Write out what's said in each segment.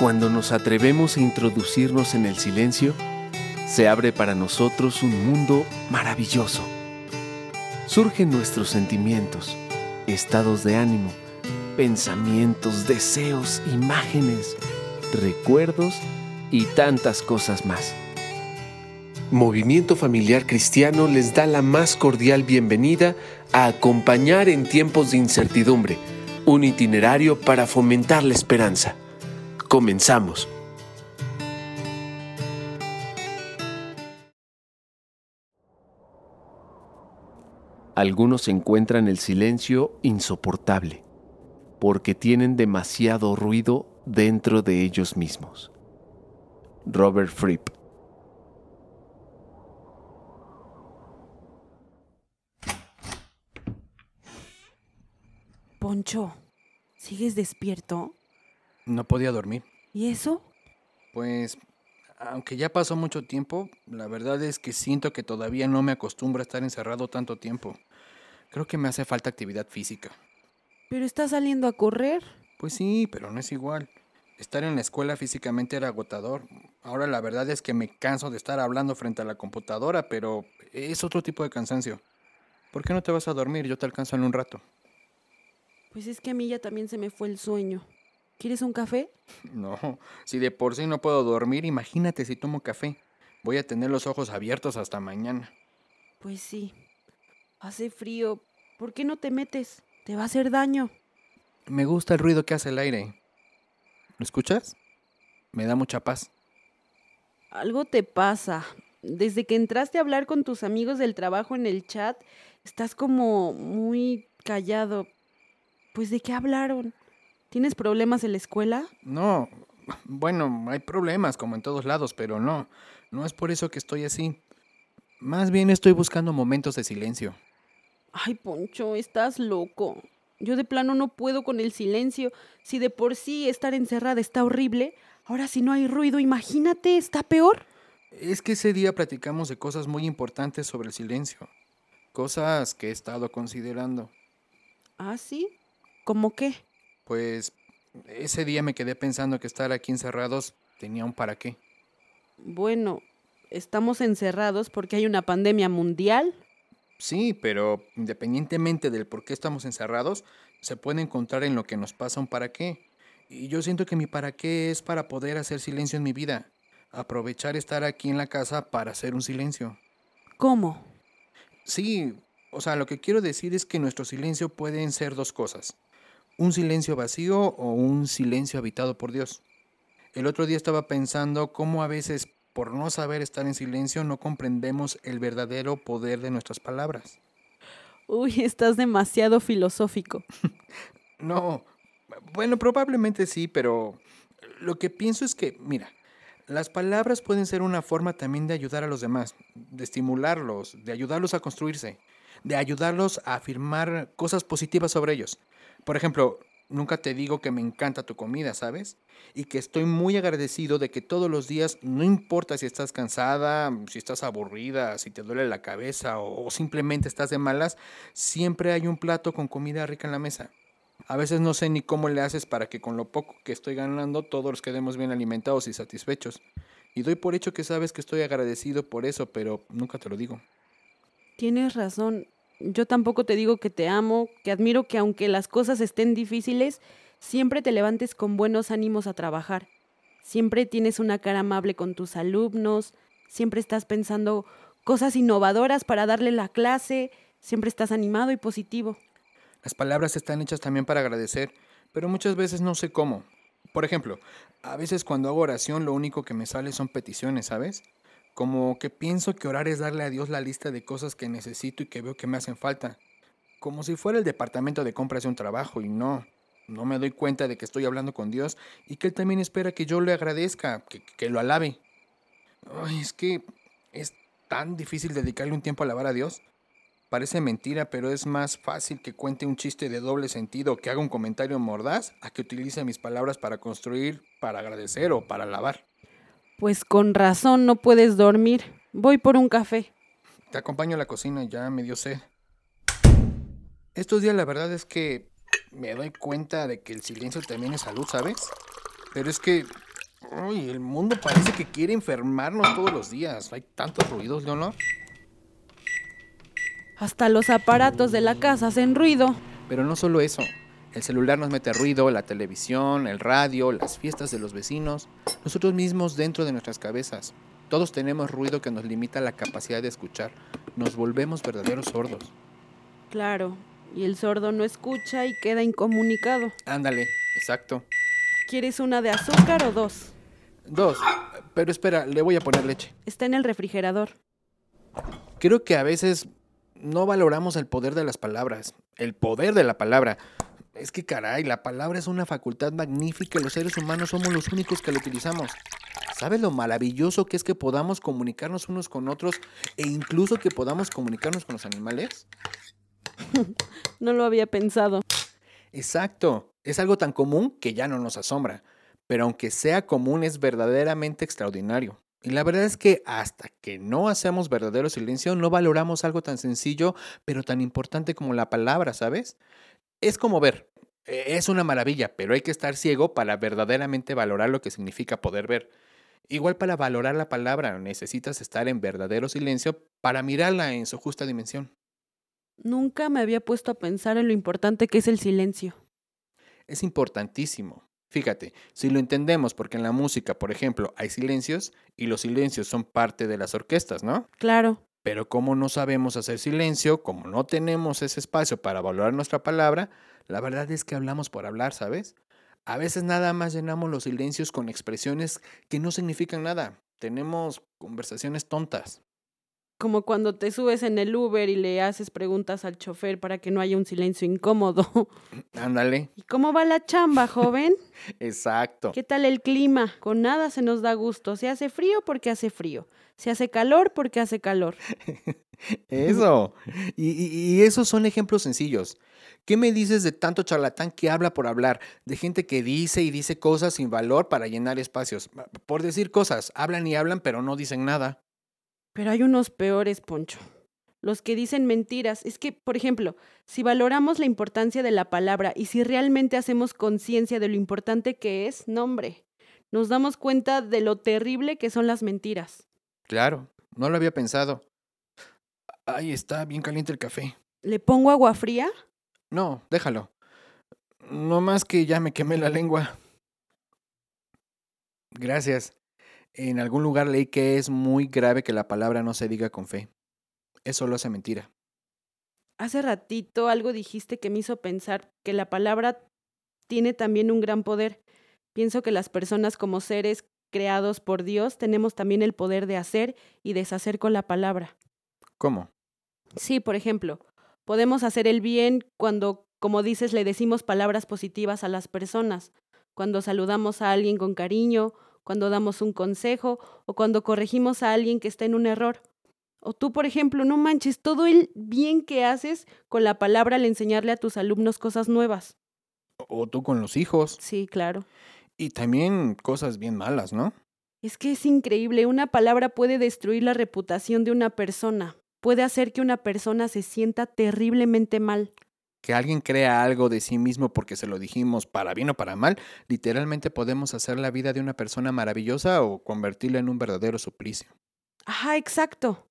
Cuando nos atrevemos a introducirnos en el silencio, se abre para nosotros un mundo maravilloso. Surgen nuestros sentimientos, estados de ánimo, pensamientos, deseos, imágenes, recuerdos y tantas cosas más. Movimiento Familiar Cristiano les da la más cordial bienvenida a acompañar en tiempos de incertidumbre, un itinerario para fomentar la esperanza. Comenzamos. Algunos encuentran el silencio insoportable porque tienen demasiado ruido dentro de ellos mismos. Robert Fripp Poncho, ¿sigues despierto? No podía dormir. ¿Y eso? Pues, aunque ya pasó mucho tiempo, la verdad es que siento que todavía no me acostumbro a estar encerrado tanto tiempo. Creo que me hace falta actividad física. ¿Pero estás saliendo a correr? Pues sí, pero no es igual. Estar en la escuela físicamente era agotador. Ahora la verdad es que me canso de estar hablando frente a la computadora, pero es otro tipo de cansancio. ¿Por qué no te vas a dormir? Yo te alcanzo en un rato. Pues es que a mí ya también se me fue el sueño. ¿Quieres un café? No, si de por sí no puedo dormir, imagínate si tomo café. Voy a tener los ojos abiertos hasta mañana. Pues sí. Hace frío. ¿Por qué no te metes? Te va a hacer daño. Me gusta el ruido que hace el aire. ¿Lo escuchas? Me da mucha paz. Algo te pasa. Desde que entraste a hablar con tus amigos del trabajo en el chat, estás como muy callado. Pues de qué hablaron? ¿Tienes problemas en la escuela? No, bueno, hay problemas como en todos lados, pero no, no es por eso que estoy así. Más bien estoy buscando momentos de silencio. Ay, Poncho, estás loco. Yo de plano no puedo con el silencio. Si de por sí estar encerrada está horrible, ahora si no hay ruido, imagínate, está peor. Es que ese día platicamos de cosas muy importantes sobre el silencio. Cosas que he estado considerando. ¿Ah, sí? ¿Cómo qué? Pues ese día me quedé pensando que estar aquí encerrados tenía un para qué. Bueno, estamos encerrados porque hay una pandemia mundial. Sí, pero independientemente del por qué estamos encerrados, se puede encontrar en lo que nos pasa un para qué. Y yo siento que mi para qué es para poder hacer silencio en mi vida. Aprovechar estar aquí en la casa para hacer un silencio. ¿Cómo? Sí, o sea, lo que quiero decir es que nuestro silencio pueden ser dos cosas. Un silencio vacío o un silencio habitado por Dios. El otro día estaba pensando cómo a veces, por no saber estar en silencio, no comprendemos el verdadero poder de nuestras palabras. Uy, estás demasiado filosófico. no, bueno, probablemente sí, pero lo que pienso es que, mira, las palabras pueden ser una forma también de ayudar a los demás, de estimularlos, de ayudarlos a construirse de ayudarlos a afirmar cosas positivas sobre ellos. Por ejemplo, nunca te digo que me encanta tu comida, ¿sabes? Y que estoy muy agradecido de que todos los días, no importa si estás cansada, si estás aburrida, si te duele la cabeza o, simplemente estás de malas, siempre hay un plato con comida rica en la mesa. A veces no sé ni cómo le haces para que con lo poco que estoy ganando todos nos quedemos bien alimentados y satisfechos. Y doy por hecho que sabes que estoy agradecido por eso, pero nunca te lo digo. Tienes razón. Yo tampoco te digo que te amo, que admiro que aunque las cosas estén difíciles, siempre te levantes con buenos ánimos a trabajar. Siempre tienes una cara amable con tus alumnos, siempre estás pensando cosas innovadoras para darle la clase, siempre estás animado y positivo. Las palabras están hechas también para agradecer, pero muchas veces no sé cómo. Por ejemplo, a veces cuando hago oración lo único que me sale son peticiones, ¿sabes? Como que pienso que orar es darle a Dios la lista de cosas que necesito y que veo que me hacen falta. Como si fuera el departamento de compras de un trabajo y no. No me doy cuenta de que estoy hablando con Dios y que Él también espera que yo le agradezca, que, lo alabe. Es que es tan difícil dedicarle un tiempo a alabar a Dios. Parece mentira, pero es más fácil que cuente un chiste de doble sentido, que haga un comentario mordaz, a que utilice mis palabras para construir, para agradecer o para alabar. Pues con razón no puedes dormir. Voy por un café. Te acompaño a la cocina, ya me dio sed. Estos días la verdad es que me doy cuenta de que el silencio también es salud, ¿sabes? Pero es que Ay, el mundo parece que quiere enfermarnos todos los días. Hay tantos ruidos, Leonor. Hasta los aparatos de la casa hacen ruido. Pero no solo eso. El celular nos mete ruido, la televisión, el radio, las fiestas de los vecinos, nosotros mismos dentro de nuestras cabezas. Todos tenemos ruido que nos limita la capacidad de escuchar. Nos volvemos verdaderos sordos. Claro, y el sordo no escucha y queda incomunicado. Ándale, exacto. ¿Quieres una de azúcar o dos? Dos. Pero espera, le voy a poner leche. Está en el refrigerador. Creo que a veces no valoramos el poder de las palabras. El poder de la palabra. Es que caray, la palabra es una facultad magnífica y los seres humanos somos los únicos que la utilizamos. ¿Sabes lo maravilloso que es que podamos comunicarnos unos con otros e incluso que podamos comunicarnos con los animales? no lo había pensado. Exacto. Es algo tan común que ya no nos asombra. Pero aunque sea común, es verdaderamente extraordinario. Y la verdad es que hasta que no hacemos verdadero silencio, no valoramos algo tan sencillo, pero tan importante como la palabra, ¿sabes? Es como ver. E, es una maravilla, pero hay que estar ciego para verdaderamente valorar lo que significa poder ver. Igual para valorar la palabra, necesitas estar en verdadero silencio para mirarla en su justa dimensión. Nunca me había puesto a pensar en lo importante que es el silencio. Es importantísimo. Fíjate, si lo entendemos porque en la música, por ejemplo, hay silencios y los silencios son parte de las orquestas, ¿no? Claro. Pero como no sabemos hacer silencio, como no tenemos ese espacio para valorar nuestra palabra, la verdad es que hablamos por hablar, ¿sabes? A veces nada más llenamos los silencios con expresiones que no significan nada. Tenemos conversaciones tontas. Como cuando te subes en el Uber y le haces preguntas al chofer para que no haya un silencio incómodo. Ándale. ¿Y cómo va la chamba, joven? Exacto. ¿Qué tal el clima? Con nada se nos da gusto. Se hace frío porque hace frío. Se hace calor porque hace calor. Eso. Y, y, esos son ejemplos sencillos. ¿Qué me dices de tanto charlatán que habla por hablar? De gente que dice y dice cosas sin valor para llenar espacios. Por decir cosas, hablan y hablan pero no dicen nada. Pero hay unos peores, Poncho. Los que dicen mentiras. Es que, por ejemplo, si valoramos la importancia de la palabra y si realmente hacemos conciencia de lo importante que es, nombre, nos damos cuenta de lo terrible que son las mentiras. Claro, no lo había pensado. Ay, está bien caliente el café. ¿Le pongo agua fría? No, déjalo. No más que ya me quemé la lengua. Gracias. En algún lugar leí que es muy grave que la palabra no se diga con fe. Eso lo hace mentira. Hace ratito algo dijiste que me hizo pensar que la palabra tiene también un gran poder. Pienso que las personas como seres creados por Dios tenemos también el poder de hacer y deshacer con la palabra. ¿Cómo? Sí, por ejemplo, podemos hacer el bien cuando, como dices, le decimos palabras positivas a las personas, cuando saludamos a alguien con cariño cuando damos un consejo o cuando corregimos a alguien que está en un error. O tú, por ejemplo, no manches todo el bien que haces con la palabra al enseñarle a tus alumnos cosas nuevas. O tú con los hijos. Sí, claro. Y también cosas bien malas, ¿no? Es que es increíble, una palabra puede destruir la reputación de una persona, puede hacer que una persona se sienta terriblemente mal que alguien crea algo de sí mismo porque se lo dijimos para bien o para mal, literalmente podemos hacer la vida de una persona maravillosa o convertirla en un verdadero suplicio. Ajá, exacto.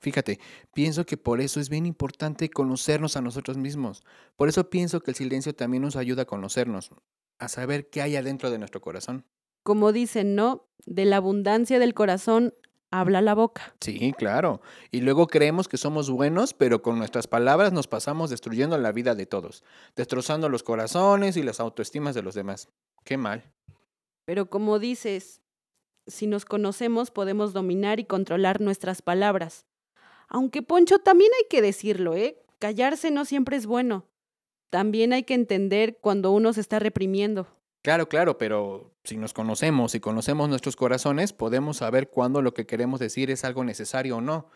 Fíjate, pienso que por eso es bien importante conocernos a nosotros mismos. Por eso pienso que el silencio también nos ayuda a conocernos, a saber qué hay adentro de nuestro corazón. Como dicen, ¿no? De la abundancia del corazón habla la boca. Sí, claro. Y luego creemos que somos buenos, pero con nuestras palabras nos pasamos destruyendo la vida de todos, destrozando los corazones y las autoestimas de los demás. Qué mal. Pero como dices, si nos conocemos podemos dominar y controlar nuestras palabras. Aunque Poncho, también hay que decirlo, ¿eh? Callarse no siempre es bueno. También hay que entender cuando uno se está reprimiendo. Claro, claro, pero si nos conocemos y conocemos nuestros corazones, podemos saber cuándo lo que queremos decir es algo necesario o no.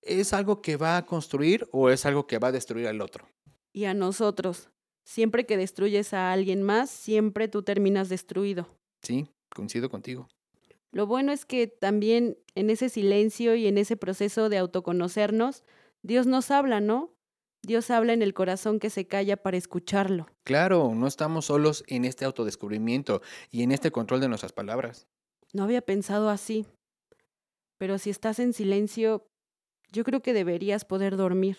¿Es algo que va a construir o es algo que va a destruir al otro? Y a nosotros. Siempre que destruyes a alguien más, siempre tú terminas destruido. Sí, coincido contigo. Lo bueno es que también en ese silencio y en ese proceso de autoconocernos, Dios nos habla, ¿no? Dios habla en el corazón que se calla para escucharlo. Claro, no estamos solos en este autodescubrimiento y en este control de nuestras palabras. No había pensado así. Pero si estás en silencio, yo creo que deberías poder dormir.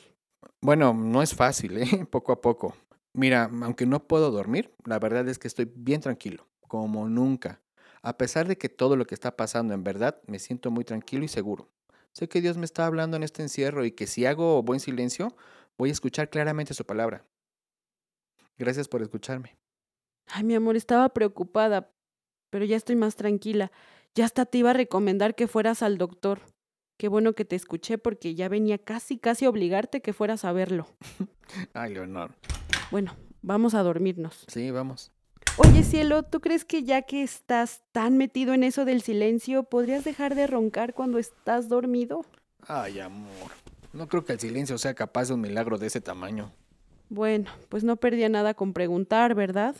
Bueno, no es fácil, ¿eh? Poco a poco. Mira, aunque no puedo dormir, la verdad es que estoy bien tranquilo, como nunca. A pesar de que todo lo que está pasando en verdad, me siento muy tranquilo y seguro. Sé que Dios me está hablando en este encierro y que si hago buen silencio, voy a escuchar claramente su palabra. Gracias por escucharme. Ay, mi amor, estaba preocupada, pero ya estoy más tranquila. Ya hasta te iba a recomendar que fueras al doctor. Qué bueno que te escuché porque ya venía casi, casi a obligarte que fueras a verlo. Ay, Leonor. Bueno, vamos a dormirnos. Sí, vamos. Oye, cielo, ¿tú crees que ya que estás tan metido en eso del silencio, podrías dejar de roncar cuando estás dormido? Ay, amor. No creo que el silencio sea capaz de un milagro de ese tamaño. Bueno, pues no perdía nada con preguntar, ¿verdad?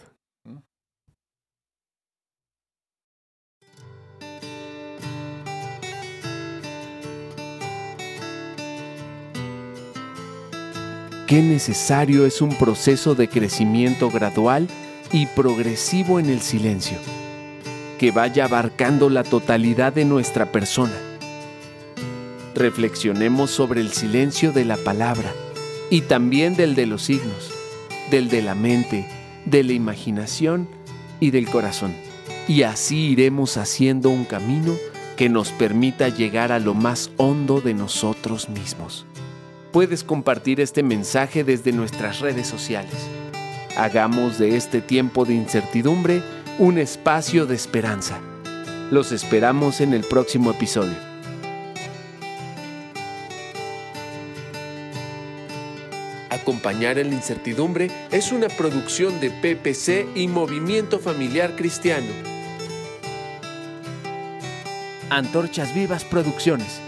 Qué necesario es un proceso de crecimiento gradual y progresivo en el silencio, que vaya abarcando la totalidad de nuestra persona. Reflexionemos sobre el silencio de la palabra y también del de los signos, del de la mente, de la imaginación y del corazón. Y así iremos haciendo un camino que nos permita llegar a lo más hondo de nosotros mismos. Puedes compartir este mensaje desde nuestras redes sociales. Hagamos de este tiempo de incertidumbre un espacio de esperanza. Los esperamos en el próximo episodio. Acompañar en la incertidumbre es una producción de PPC y Movimiento Familiar Cristiano. Antorchas Vivas Producciones.